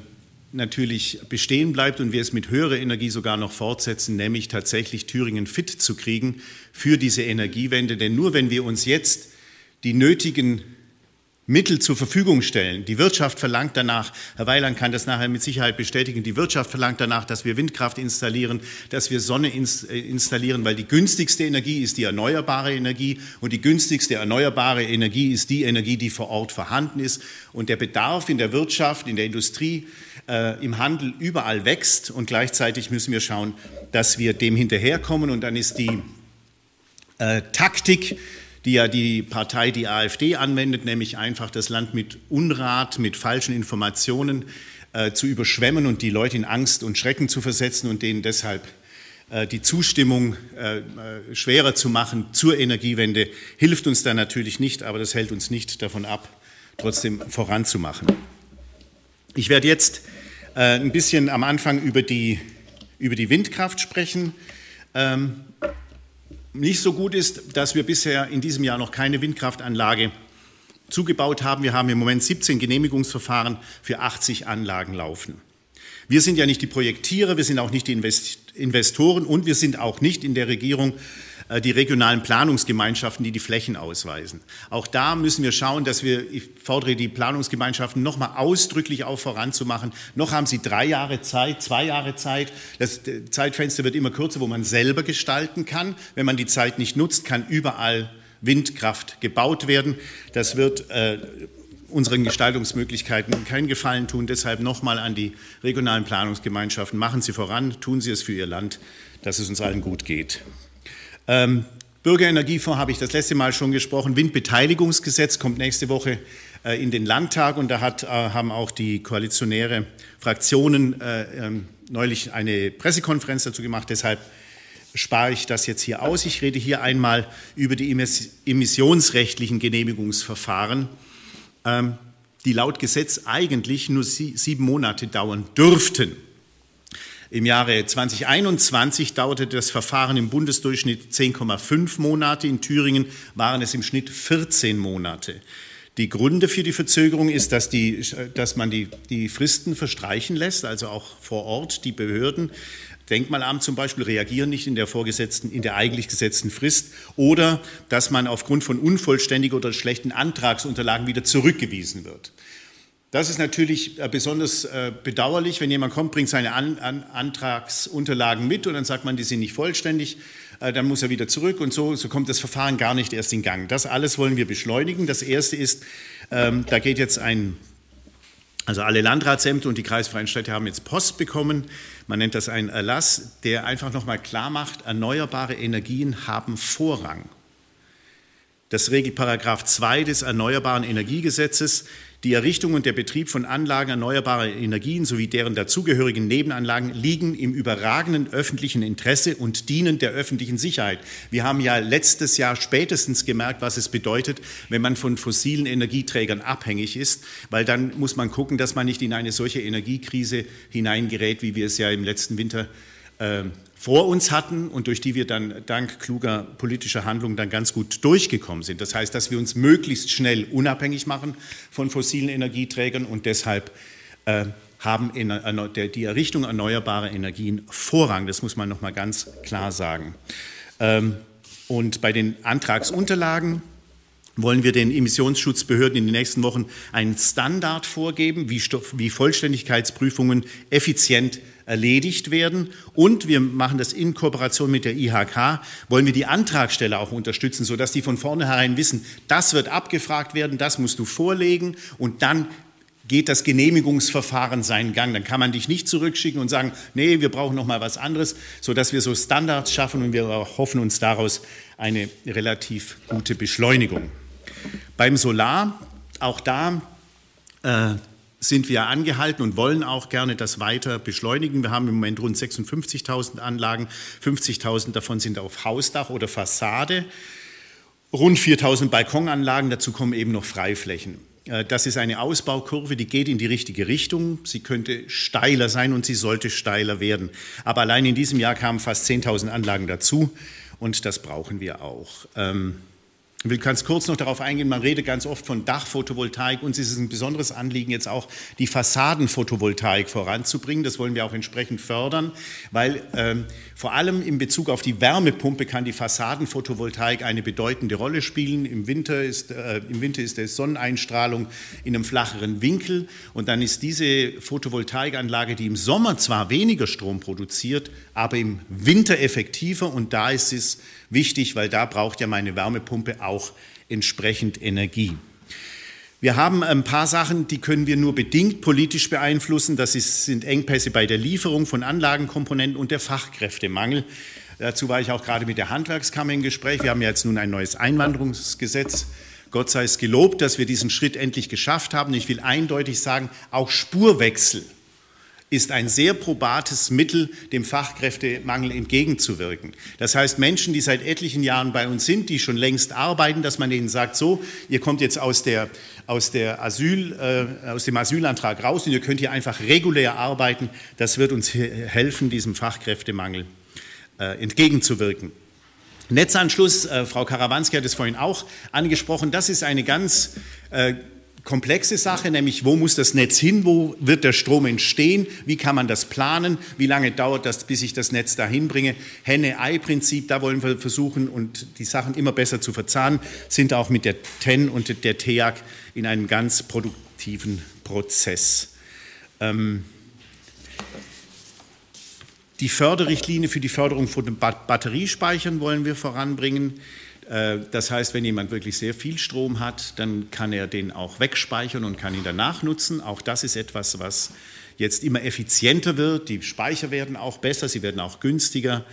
natürlich bestehen bleibt und wir es mit höherer Energie sogar noch fortsetzen, nämlich tatsächlich Thüringen fit zu kriegen für diese Energiewende. Denn nur wenn wir uns jetzt die nötigen Mittel zur Verfügung stellen. Die Wirtschaft verlangt danach, Herr Weiland kann das nachher mit Sicherheit bestätigen, die Wirtschaft verlangt danach, dass wir Windkraft installieren, dass wir Sonne äh, installieren, weil die günstigste Energie ist die erneuerbare Energie und die günstigste erneuerbare Energie ist die Energie, die vor Ort vorhanden ist. Und der Bedarf in der Wirtschaft, in der Industrie, äh, im Handel überall wächst und gleichzeitig müssen wir schauen, dass wir dem hinterherkommen und dann ist die äh, Taktik, die ja die Partei, die AfD anwendet, nämlich einfach das Land mit Unrat, mit falschen Informationen äh, zu überschwemmen und die Leute in Angst und Schrecken zu versetzen und denen deshalb äh, die Zustimmung äh, äh, schwerer zu machen zur Energiewende, hilft uns da natürlich nicht, aber das hält uns nicht davon ab, trotzdem voranzumachen. Ich werde jetzt äh, ein bisschen am Anfang über die, über die Windkraft sprechen. Ähm, nicht so gut ist, dass wir bisher in diesem Jahr noch keine Windkraftanlage zugebaut haben. Wir haben im Moment 17 Genehmigungsverfahren für 80 Anlagen laufen. Wir sind ja nicht die Projektierer, wir sind auch nicht die Investoren und wir sind auch nicht in der Regierung die regionalen Planungsgemeinschaften, die die Flächen ausweisen. Auch da müssen wir schauen, dass wir, ich fordere die Planungsgemeinschaften nochmal ausdrücklich auf voranzumachen. Noch haben sie drei Jahre Zeit, zwei Jahre Zeit. Das Zeitfenster wird immer kürzer, wo man selber gestalten kann. Wenn man die Zeit nicht nutzt, kann überall Windkraft gebaut werden. Das wird äh, unseren Gestaltungsmöglichkeiten keinen Gefallen tun. Deshalb nochmal an die regionalen Planungsgemeinschaften. Machen Sie voran, tun Sie es für Ihr Land, dass es uns allen gut geht. Ähm, Bürgerenergiefonds habe ich das letzte Mal schon gesprochen. Windbeteiligungsgesetz kommt nächste Woche äh, in den Landtag und da hat, äh, haben auch die koalitionäre Fraktionen äh, ähm, neulich eine Pressekonferenz dazu gemacht. Deshalb spare ich das jetzt hier aus. Ich rede hier einmal über die emissionsrechtlichen Genehmigungsverfahren, ähm, die laut Gesetz eigentlich nur sieben Monate dauern dürften. Im Jahre 2021 dauerte das Verfahren im Bundesdurchschnitt 10,5 Monate. In Thüringen waren es im Schnitt 14 Monate. Die Gründe für die Verzögerung ist, dass, die, dass man die, die Fristen verstreichen lässt, also auch vor Ort die Behörden. Denkmalamt zum Beispiel reagieren nicht in der vorgesetzten, in der eigentlich gesetzten Frist oder dass man aufgrund von unvollständigen oder schlechten Antragsunterlagen wieder zurückgewiesen wird. Das ist natürlich äh, besonders äh, bedauerlich, wenn jemand kommt, bringt seine Antragsunterlagen mit und dann sagt man, die sind nicht vollständig, äh, dann muss er wieder zurück und so, so kommt das Verfahren gar nicht erst in Gang. Das alles wollen wir beschleunigen. Das Erste ist, ähm, da geht jetzt ein, also alle Landratsämter und die kreisfreien Städte haben jetzt Post bekommen. Man nennt das einen Erlass, der einfach nochmal klar macht, erneuerbare Energien haben Vorrang. Das regelt Paragraph 2 des Erneuerbaren Energiegesetzes. Die Errichtung und der Betrieb von Anlagen erneuerbarer Energien sowie deren dazugehörigen Nebenanlagen liegen im überragenden öffentlichen Interesse und dienen der öffentlichen Sicherheit. Wir haben ja letztes Jahr spätestens gemerkt, was es bedeutet, wenn man von fossilen Energieträgern abhängig ist, weil dann muss man gucken, dass man nicht in eine solche Energiekrise hineingerät, wie wir es ja im letzten Winter äh, vor uns hatten und durch die wir dann dank kluger politischer Handlungen dann ganz gut durchgekommen sind. Das heißt, dass wir uns möglichst schnell unabhängig machen von fossilen Energieträgern und deshalb äh, haben in, der, die Errichtung erneuerbarer Energien Vorrang. Das muss man noch mal ganz klar sagen. Ähm, und bei den Antragsunterlagen wollen wir den Emissionsschutzbehörden in den nächsten Wochen einen Standard vorgeben, wie, wie Vollständigkeitsprüfungen effizient erledigt werden. Und wir machen das in Kooperation mit der IHK, wollen wir die Antragsteller auch unterstützen, sodass die von vornherein wissen, das wird abgefragt werden, das musst du vorlegen und dann geht das Genehmigungsverfahren seinen Gang. Dann kann man dich nicht zurückschicken und sagen, nee, wir brauchen noch mal was anderes, sodass wir so Standards schaffen und wir hoffen uns daraus eine relativ gute Beschleunigung. Beim Solar, auch da äh, sind wir angehalten und wollen auch gerne das weiter beschleunigen. Wir haben im Moment rund 56.000 Anlagen, 50.000 davon sind auf Hausdach oder Fassade, rund 4.000 Balkonanlagen, dazu kommen eben noch Freiflächen. Äh, das ist eine Ausbaukurve, die geht in die richtige Richtung. Sie könnte steiler sein und sie sollte steiler werden. Aber allein in diesem Jahr kamen fast 10.000 Anlagen dazu und das brauchen wir auch. Ähm, ich will ganz kurz noch darauf eingehen, man redet ganz oft von Dachphotovoltaik. Uns ist es ein besonderes Anliegen, jetzt auch die Fassadenphotovoltaik voranzubringen. Das wollen wir auch entsprechend fördern, weil ähm, vor allem in Bezug auf die Wärmepumpe kann die Fassadenphotovoltaik eine bedeutende Rolle spielen. Im Winter ist, äh, im Winter ist es Sonneneinstrahlung in einem flacheren Winkel und dann ist diese Photovoltaikanlage, die im Sommer zwar weniger Strom produziert, aber im Winter effektiver und da ist es wichtig, weil da braucht ja meine Wärmepumpe auch entsprechend Energie. Wir haben ein paar Sachen, die können wir nur bedingt politisch beeinflussen. Das ist, sind Engpässe bei der Lieferung von Anlagenkomponenten und der Fachkräftemangel. Dazu war ich auch gerade mit der Handwerkskammer im Gespräch. Wir haben ja jetzt nun ein neues Einwanderungsgesetz. Gott sei es gelobt, dass wir diesen Schritt endlich geschafft haben. Ich will eindeutig sagen, auch Spurwechsel ist ein sehr probates Mittel, dem Fachkräftemangel entgegenzuwirken. Das heißt, Menschen, die seit etlichen Jahren bei uns sind, die schon längst arbeiten, dass man ihnen sagt, so, ihr kommt jetzt aus, der, aus, der Asyl, äh, aus dem Asylantrag raus und ihr könnt hier einfach regulär arbeiten, das wird uns helfen, diesem Fachkräftemangel äh, entgegenzuwirken. Netzanschluss, äh, Frau Karawanski hat es vorhin auch angesprochen, das ist eine ganz äh, komplexe Sache, nämlich wo muss das Netz hin, wo wird der Strom entstehen, wie kann man das planen, wie lange dauert das, bis ich das Netz dahin bringe. Henne-Ei-Prinzip, da wollen wir versuchen und die Sachen immer besser zu verzahnen, sind auch mit der TEN und der TEAG in einem ganz produktiven Prozess. Ähm, die Förderrichtlinie für die Förderung von Batteriespeichern wollen wir voranbringen. Äh, das heißt, wenn jemand wirklich sehr viel Strom hat, dann kann er den auch wegspeichern und kann ihn danach nutzen. Auch das ist etwas, was jetzt immer effizienter wird. Die Speicher werden auch besser, sie werden auch günstiger.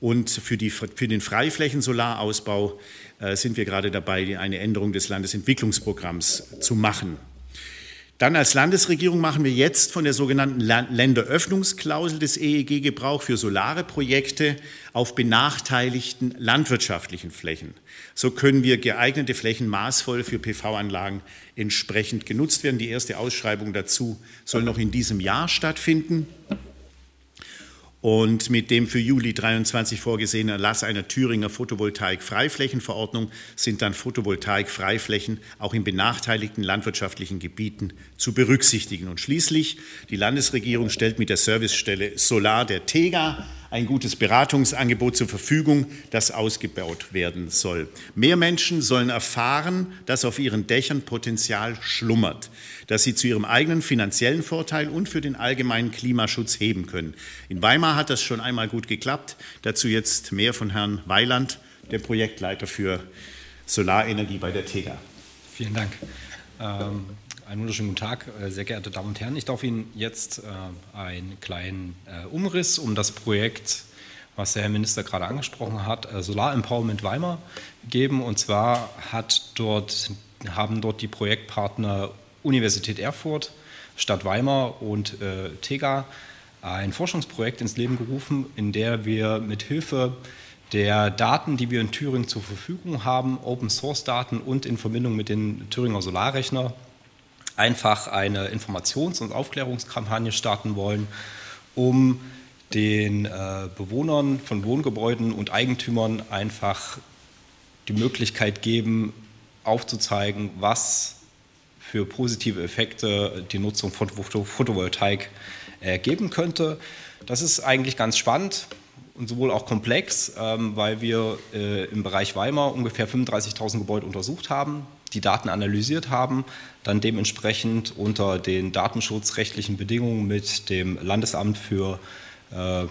Und für, die, für den Freiflächensolarausbau äh, sind wir gerade dabei, eine Änderung des Landesentwicklungsprogramms zu machen. Dann als Landesregierung machen wir jetzt von der sogenannten Länderöffnungsklausel des EEG Gebrauch für solare Projekte auf benachteiligten landwirtschaftlichen Flächen. So können wir geeignete Flächen maßvoll für PV-Anlagen entsprechend genutzt werden. Die erste Ausschreibung dazu soll noch in diesem Jahr stattfinden. Und mit dem für Juli 23 vorgesehenen Erlass einer Thüringer Photovoltaik-Freiflächenverordnung sind dann Photovoltaik-Freiflächen auch in benachteiligten landwirtschaftlichen Gebieten zu berücksichtigen. Und schließlich, die Landesregierung stellt mit der Servicestelle Solar der TEGA ein gutes Beratungsangebot zur Verfügung, das ausgebaut werden soll. Mehr Menschen sollen erfahren, dass auf ihren Dächern Potenzial schlummert das sie zu ihrem eigenen finanziellen Vorteil und für den allgemeinen Klimaschutz heben können. In Weimar hat das schon einmal gut geklappt. Dazu jetzt mehr von Herrn Weiland, dem Projektleiter für Solarenergie bei der TEGA. Vielen Dank. Ähm, einen wunderschönen guten Tag, äh, sehr geehrte Damen und Herren. Ich darf Ihnen jetzt äh, einen kleinen äh, Umriss um das Projekt, was der Herr Minister gerade angesprochen hat, Solar Empowerment Weimar geben. Und zwar dort, haben dort die Projektpartner Universität Erfurt, Stadt Weimar und TEGA ein Forschungsprojekt ins Leben gerufen, in der wir mit Hilfe der Daten, die wir in Thüringen zur Verfügung haben, Open Source Daten und in Verbindung mit den Thüringer Solarrechner einfach eine Informations- und Aufklärungskampagne starten wollen, um den äh, Bewohnern von Wohngebäuden und Eigentümern einfach die Möglichkeit geben, aufzuzeigen, was für positive Effekte die Nutzung von Photovoltaik äh, geben könnte. Das ist eigentlich ganz spannend und sowohl auch komplex, ähm, weil wir äh, im Bereich Weimar ungefähr 35.000 Gebäude untersucht haben, die Daten analysiert haben, dann dementsprechend unter den datenschutzrechtlichen Bedingungen mit dem Landesamt für äh,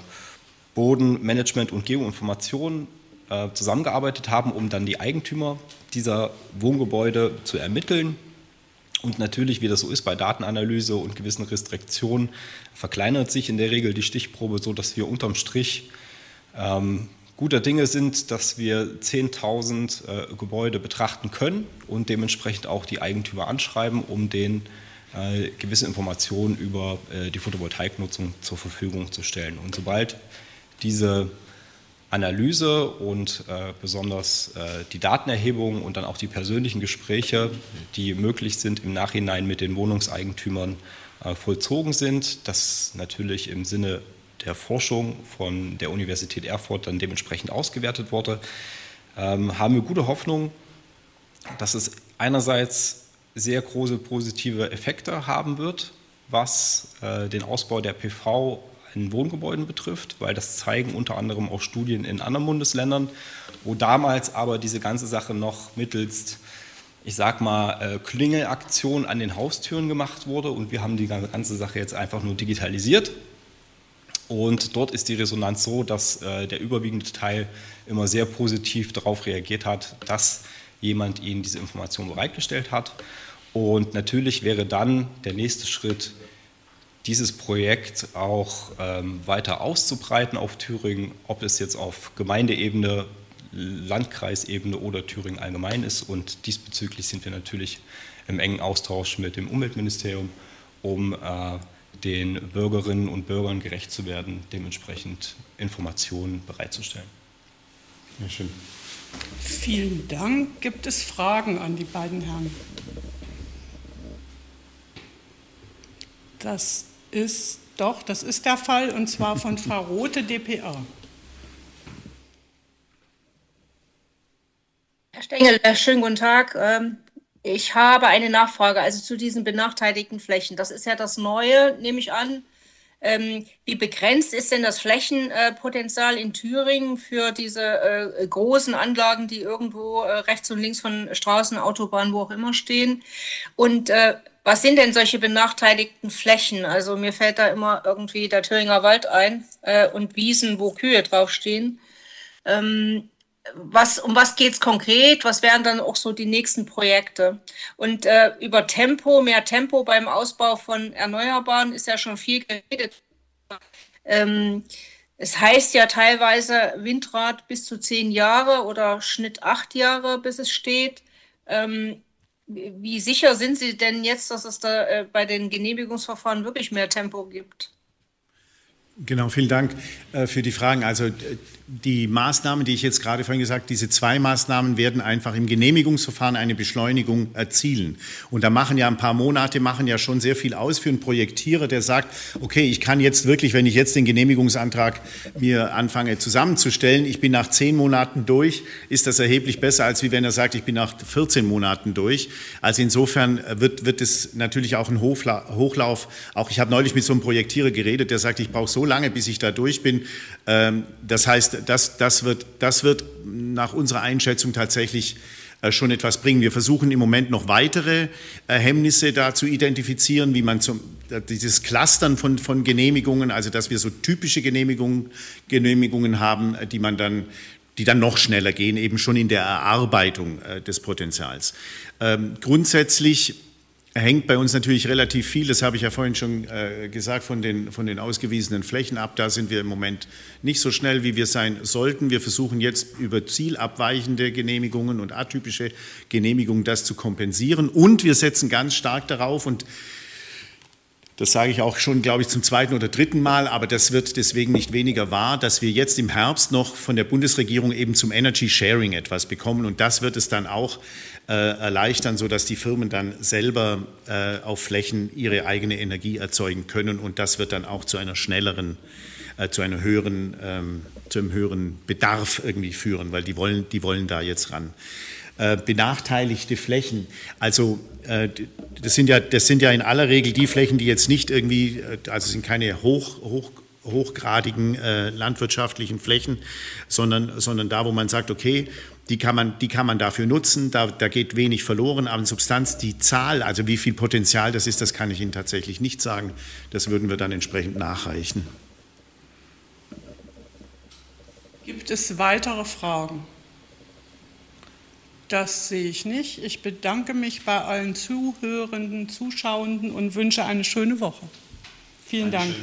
Bodenmanagement und Geoinformation zusammengearbeitet haben, um dann die Eigentümer dieser Wohngebäude zu ermitteln. Und natürlich, wie das so ist bei Datenanalyse und gewissen Restriktionen, verkleinert sich in der Regel die Stichprobe so, dass wir unterm Strich ähm, guter Dinge sind, dass wir 10.000 äh, Gebäude betrachten können und dementsprechend auch die Eigentümer anschreiben, um denen äh, gewisse Informationen über äh, die Photovoltaiknutzung zur Verfügung zu stellen. Und sobald diese Analyse und äh, besonders äh, die Datenerhebung und dann auch die persönlichen Gespräche, die möglich sind im Nachhinein mit den Wohnungseigentümern, äh, vollzogen sind. Das natürlich im Sinne der Forschung von der Universität Erfurt dann dementsprechend ausgewertet wurde, ähm, haben wir gute Hoffnung, dass es einerseits sehr große positive Effekte haben wird, was äh, den Ausbau der PV in Wohngebäuden betrifft, weil das zeigen unter anderem auch Studien in anderen Bundesländern, wo damals aber diese ganze Sache noch mittels, ich sag mal, äh, Klingelaktion an den Haustüren gemacht wurde und wir haben die ganze Sache jetzt einfach nur digitalisiert. Und dort ist die Resonanz so, dass äh, der überwiegende Teil immer sehr positiv darauf reagiert hat, dass jemand ihnen diese Information bereitgestellt hat. Und natürlich wäre dann der nächste Schritt, dieses Projekt auch ähm, weiter auszubreiten auf Thüringen, ob es jetzt auf Gemeindeebene, Landkreisebene oder Thüringen allgemein ist. Und diesbezüglich sind wir natürlich im engen Austausch mit dem Umweltministerium, um äh, den Bürgerinnen und Bürgern gerecht zu werden, dementsprechend Informationen bereitzustellen. Ja, schön. Vielen Dank. Gibt es Fragen an die beiden Herren? Das ist doch, das ist der Fall, und zwar von Frau Rote, DPA. Herr Stengel, äh, schönen guten Tag. Ich habe eine Nachfrage, also zu diesen benachteiligten Flächen. Das ist ja das Neue, nehme ich an. Ähm, wie begrenzt ist denn das Flächenpotenzial in Thüringen für diese äh, großen Anlagen, die irgendwo äh, rechts und links von Straßen, Autobahnen, wo auch immer stehen? Und was sind denn solche benachteiligten Flächen? Also mir fällt da immer irgendwie der Thüringer Wald ein äh, und Wiesen, wo Kühe draufstehen. Ähm, was, um was geht es konkret? Was wären dann auch so die nächsten Projekte? Und äh, über Tempo, mehr Tempo beim Ausbau von Erneuerbaren ist ja schon viel geredet. Ähm, es heißt ja teilweise Windrad bis zu zehn Jahre oder Schnitt acht Jahre, bis es steht. Ähm, wie sicher sind Sie denn jetzt, dass es da äh, bei den Genehmigungsverfahren wirklich mehr Tempo gibt? Genau, vielen Dank äh, für die Fragen. Also die Maßnahmen, die ich jetzt gerade vorhin gesagt habe, diese zwei Maßnahmen werden einfach im Genehmigungsverfahren eine Beschleunigung erzielen. Und da machen ja ein paar Monate, machen ja schon sehr viel aus für einen Projektierer, der sagt, okay, ich kann jetzt wirklich, wenn ich jetzt den Genehmigungsantrag mir anfange zusammenzustellen, ich bin nach zehn Monaten durch, ist das erheblich besser, als wie wenn er sagt, ich bin nach 14 Monaten durch. Also insofern wird, wird es natürlich auch ein Hochlauf, auch ich habe neulich mit so einem Projektierer geredet, der sagt, ich brauche so lange, bis ich da durch bin. Ähm, das heißt, das, das, wird, das wird nach unserer Einschätzung tatsächlich äh, schon etwas bringen. Wir versuchen im Moment noch weitere äh, Hemmnisse da zu identifizieren, wie man zum, äh, dieses Clustern von, von Genehmigungen, also dass wir so typische Genehmigungen, Genehmigungen haben, die man dann die dann noch schneller gehen, eben schon in der Erarbeitung des Potenzials. Ähm, grundsätzlich hängt bei uns natürlich relativ viel, das habe ich ja vorhin schon äh, gesagt, von den, von den ausgewiesenen Flächen ab. Da sind wir im Moment nicht so schnell, wie wir sein sollten. Wir versuchen jetzt über zielabweichende Genehmigungen und atypische Genehmigungen das zu kompensieren. Und wir setzen ganz stark darauf und das sage ich auch schon, glaube ich, zum zweiten oder dritten Mal, aber das wird deswegen nicht weniger wahr, dass wir jetzt im Herbst noch von der Bundesregierung eben zum Energy Sharing etwas bekommen. Und das wird es dann auch äh, erleichtern, sodass die Firmen dann selber äh, auf Flächen ihre eigene Energie erzeugen können. Und das wird dann auch zu einer schnelleren, äh, zu einer höheren, ähm, zu einem höheren Bedarf irgendwie führen, weil die wollen, die wollen da jetzt ran. Äh, benachteiligte Flächen. Also äh, das sind ja, das sind ja in aller Regel die Flächen, die jetzt nicht irgendwie, äh, also sind keine hoch, hoch hochgradigen äh, landwirtschaftlichen Flächen, sondern, sondern da, wo man sagt, okay, die kann man, die kann man dafür nutzen, da, da geht wenig verloren, aber in Substanz die Zahl, also wie viel Potenzial das ist, das kann ich Ihnen tatsächlich nicht sagen. Das würden wir dann entsprechend nachreichen. Gibt es weitere Fragen? Das sehe ich nicht. Ich bedanke mich bei allen Zuhörenden, Zuschauenden und wünsche eine schöne Woche. Vielen Dank.